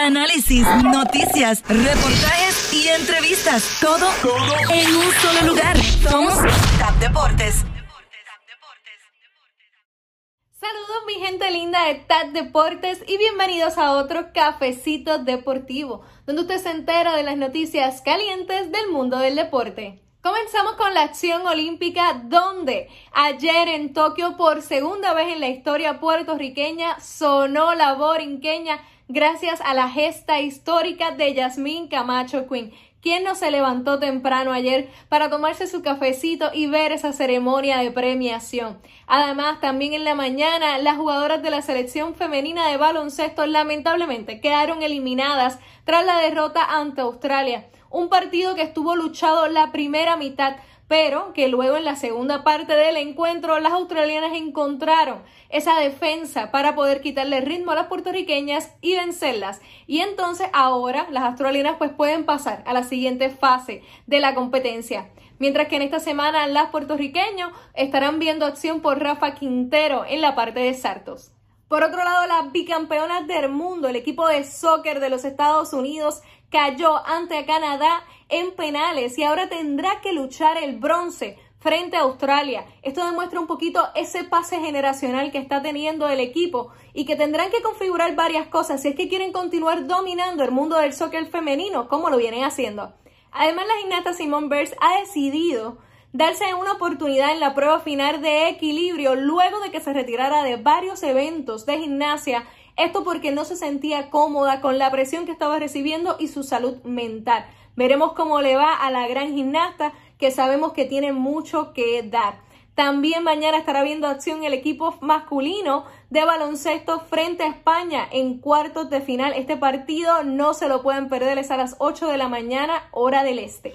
análisis, noticias, reportajes y entrevistas. Todo, en un solo lugar. Somos TAP Deportes. Saludos mi gente linda de TAP Deportes y bienvenidos a otro cafecito deportivo, donde usted se entera de las noticias calientes del mundo del deporte. Comenzamos con la acción olímpica donde ayer en Tokio por segunda vez en la historia puertorriqueña sonó la borinqueña gracias a la gesta histórica de Yasmín Camacho Quinn, quien no se levantó temprano ayer para tomarse su cafecito y ver esa ceremonia de premiación. Además, también en la mañana, las jugadoras de la selección femenina de baloncesto lamentablemente quedaron eliminadas tras la derrota ante Australia un partido que estuvo luchado la primera mitad, pero que luego en la segunda parte del encuentro las australianas encontraron esa defensa para poder quitarle ritmo a las puertorriqueñas y vencerlas. Y entonces ahora las australianas pues pueden pasar a la siguiente fase de la competencia. Mientras que en esta semana las puertorriqueños estarán viendo acción por Rafa Quintero en la parte de Sartos. Por otro lado, las bicampeonas del mundo, el equipo de soccer de los Estados Unidos, cayó ante Canadá en penales y ahora tendrá que luchar el bronce frente a Australia. Esto demuestra un poquito ese pase generacional que está teniendo el equipo y que tendrán que configurar varias cosas si es que quieren continuar dominando el mundo del soccer femenino como lo vienen haciendo. Además, la gimnasta Simone Biles ha decidido darse una oportunidad en la prueba final de equilibrio luego de que se retirara de varios eventos de gimnasia. Esto porque no se sentía cómoda con la presión que estaba recibiendo y su salud mental. Veremos cómo le va a la gran gimnasta que sabemos que tiene mucho que dar. También mañana estará viendo acción el equipo masculino de baloncesto frente a España en cuartos de final. Este partido no se lo pueden perder, es a las 8 de la mañana, hora del este.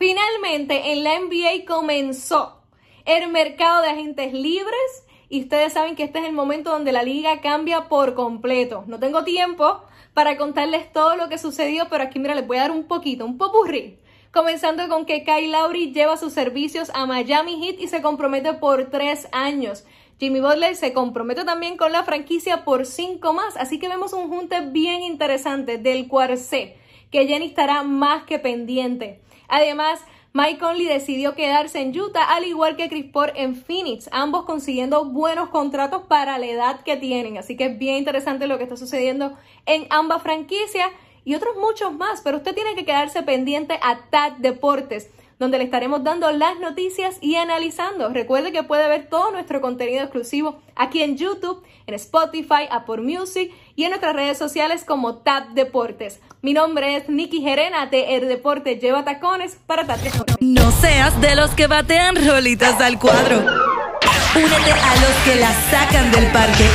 Finalmente, en la NBA comenzó el mercado de agentes libres y ustedes saben que este es el momento donde la liga cambia por completo. No tengo tiempo para contarles todo lo que sucedió, pero aquí mira, les voy a dar un poquito, un popurrí. Comenzando con que Kyle Lowry lleva sus servicios a Miami Heat y se compromete por tres años. Jimmy Butler se compromete también con la franquicia por cinco más, así que vemos un junte bien interesante del cual sé que Jenny estará más que pendiente. Además, Mike Conley decidió quedarse en Utah, al igual que Chris Paul en Phoenix, ambos consiguiendo buenos contratos para la edad que tienen. Así que es bien interesante lo que está sucediendo en ambas franquicias y otros muchos más, pero usted tiene que quedarse pendiente a TAD Deportes donde le estaremos dando las noticias y analizando. Recuerde que puede ver todo nuestro contenido exclusivo aquí en YouTube, en Spotify, Apple Music y en nuestras redes sociales como TAP Deportes. Mi nombre es Nikki Gerena de El Deporte Lleva Tacones para TAP Deportes. No seas de los que batean rolitas al cuadro. Únete a los que la sacan del parque.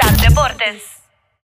TAP Deportes.